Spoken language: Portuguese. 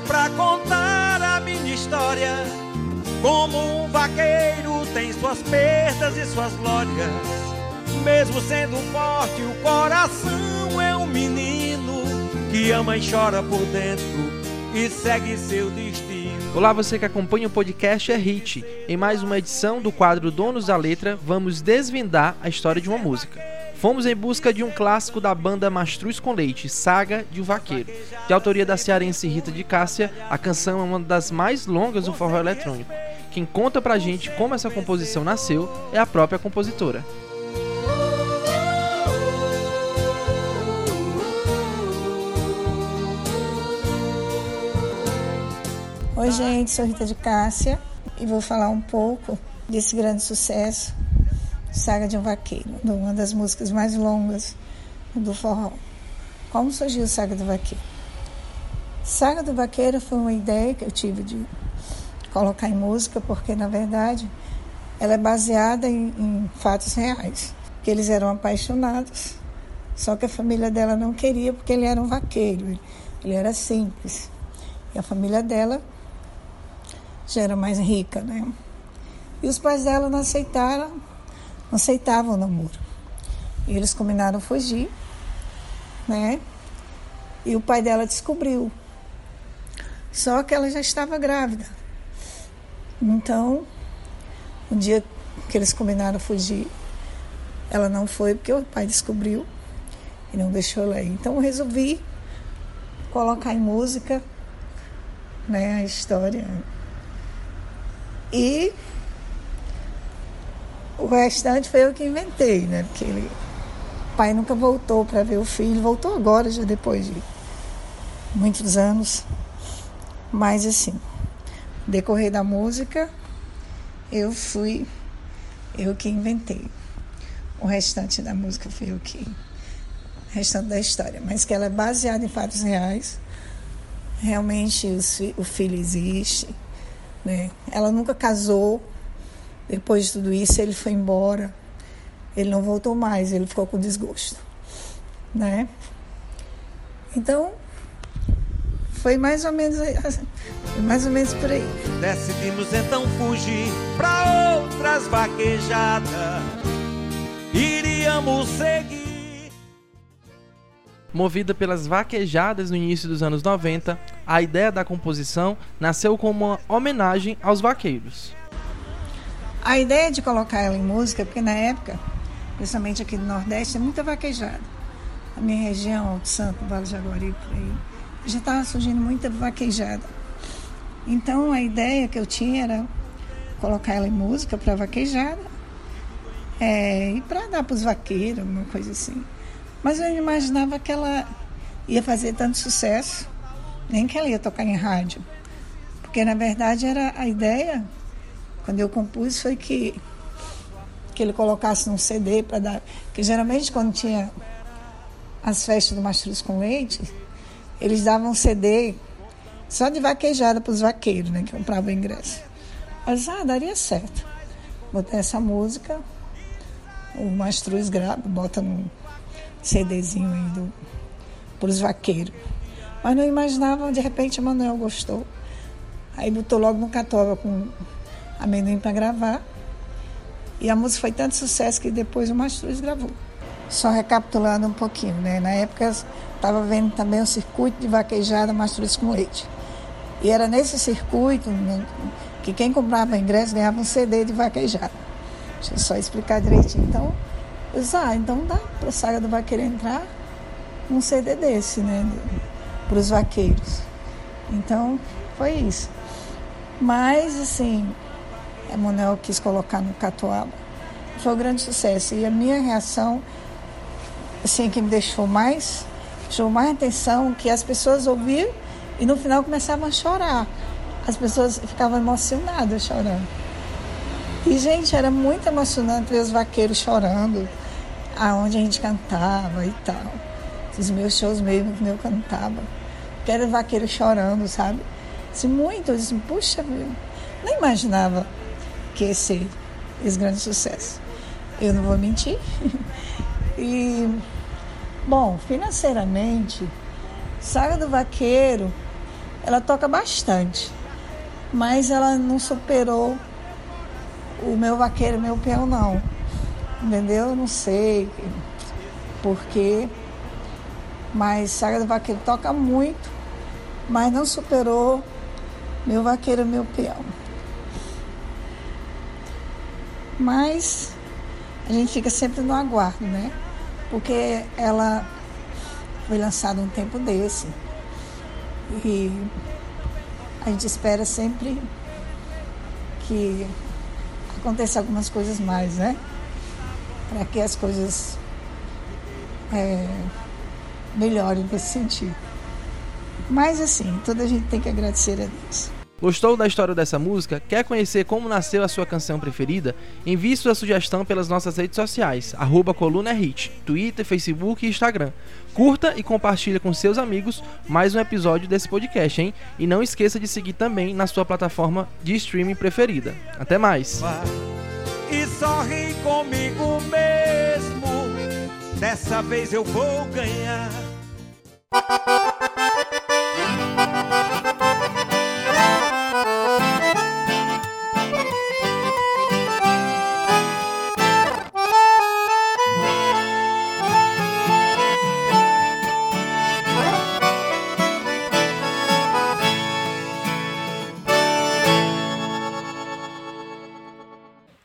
pra contar a minha história. Como um vaqueiro tem suas perdas e suas glórias. Mesmo sendo forte, o coração é um menino que ama e chora por dentro e segue seu destino. Olá, você que acompanha o podcast é Hit. Em mais uma edição do quadro Donos da Letra, vamos desvendar a história de uma música. Fomos em busca de um clássico da banda Mastruz com Leite, Saga de um Vaqueiro. De autoria da cearense Rita de Cássia, a canção é uma das mais longas do forró eletrônico. Quem conta pra gente como essa composição nasceu é a própria compositora. Oi, gente, sou Rita de Cássia e vou falar um pouco desse grande sucesso, Saga de um Vaqueiro, uma das músicas mais longas do forró. Como surgiu Saga do Vaqueiro? Saga do Vaqueiro foi uma ideia que eu tive de colocar em música, porque na verdade ela é baseada em, em fatos reais. Que eles eram apaixonados, só que a família dela não queria porque ele era um vaqueiro, ele era simples. E a família dela já era mais rica, né? E os pais dela não aceitaram, não aceitavam o namoro. E eles combinaram fugir, né? E o pai dela descobriu. Só que ela já estava grávida. Então, um dia que eles combinaram fugir, ela não foi porque o pai descobriu e não deixou ela ir. Então eu resolvi colocar em música né, a história e o restante foi eu que inventei, né? Porque ele, o pai nunca voltou para ver o filho, voltou agora, já depois de muitos anos. Mas assim, decorrer da música, eu fui eu que inventei. O restante da música foi eu que. O restante da história. Mas que ela é baseada em fatos reais. Realmente o filho existe né? Ela nunca casou. Depois de tudo isso, ele foi embora. Ele não voltou mais, ele ficou com desgosto. Né? Então, foi mais ou menos mais ou menos por aí. Decidimos então fugir para outras vaquejadas. Iríamos seguir Movida pelas vaquejadas no início dos anos 90, a ideia da composição nasceu como uma homenagem aos vaqueiros. A ideia de colocar ela em música, porque na época, principalmente aqui no Nordeste, é muita vaquejada. A minha região, Alto Santo, Vale Jaguari, por aí, já estava surgindo muita vaquejada. Então a ideia que eu tinha era colocar ela em música para vaquejada é, e para dar para os vaqueiros, alguma coisa assim. Mas eu não imaginava que ela ia fazer tanto sucesso, nem que ela ia tocar em rádio. Porque na verdade era a ideia, quando eu compus, foi que, que ele colocasse num CD para dar. Porque geralmente quando tinha as festas do Mastruz com Leite, eles davam CD só de vaquejada para os vaqueiros, né, que compravam ingresso. Mas ah, daria certo. Botar essa música, o Mastruz grava, bota num CDzinho aí do, para os vaqueiros. Mas não imaginava, de repente, o Manuel gostou. Aí botou logo no Catoba com amendoim para gravar. E a música foi tanto sucesso que depois o Mastruz gravou. Só recapitulando um pouquinho, né? Na época estava vendo também o circuito de vaquejada Mastruz com leite. E era nesse circuito né, que quem comprava ingresso ganhava um CD de vaquejada. Deixa eu só explicar direitinho. Então, eu disse, ah, então dá para a Saga do Vaqueiro entrar um CD desse, né? Para os vaqueiros. Então, foi isso. Mas, assim, Emanuel quis colocar no Catuaba. Foi um grande sucesso. E a minha reação, assim, que me deixou mais, chamou mais atenção, que as pessoas ouviram e no final começavam a chorar. As pessoas ficavam emocionadas chorando. E, gente, era muito emocionante ver os vaqueiros chorando, aonde a gente cantava e tal. Os meus shows mesmo, que eu cantava. Que era vaqueiro chorando, sabe? Assim, muito, eu disse, puxa, meu, nem imaginava ser esse grande sucesso. Eu não vou mentir. e, bom, financeiramente, Saga do Vaqueiro ela toca bastante, mas ela não superou o meu vaqueiro, meu peão não. Entendeu? Eu não sei porquê, mas Saga do Vaqueiro toca muito, mas não superou meu vaqueiro, meu peão. Mas a gente fica sempre no aguardo, né? Porque ela foi lançada um tempo desse. E a gente espera sempre que aconteça algumas coisas mais, né? Para que as coisas é, melhorem nesse sentido. Mas assim, toda a gente tem que agradecer a Deus. Gostou da história dessa música? Quer conhecer como nasceu a sua canção preferida? Envie sua sugestão pelas nossas redes sociais, arroba coluna hit, Twitter, Facebook e Instagram. Curta e compartilhe com seus amigos mais um episódio desse podcast, hein? E não esqueça de seguir também na sua plataforma de streaming preferida. Até mais! E sorri comigo mesmo, dessa vez eu vou ganhar.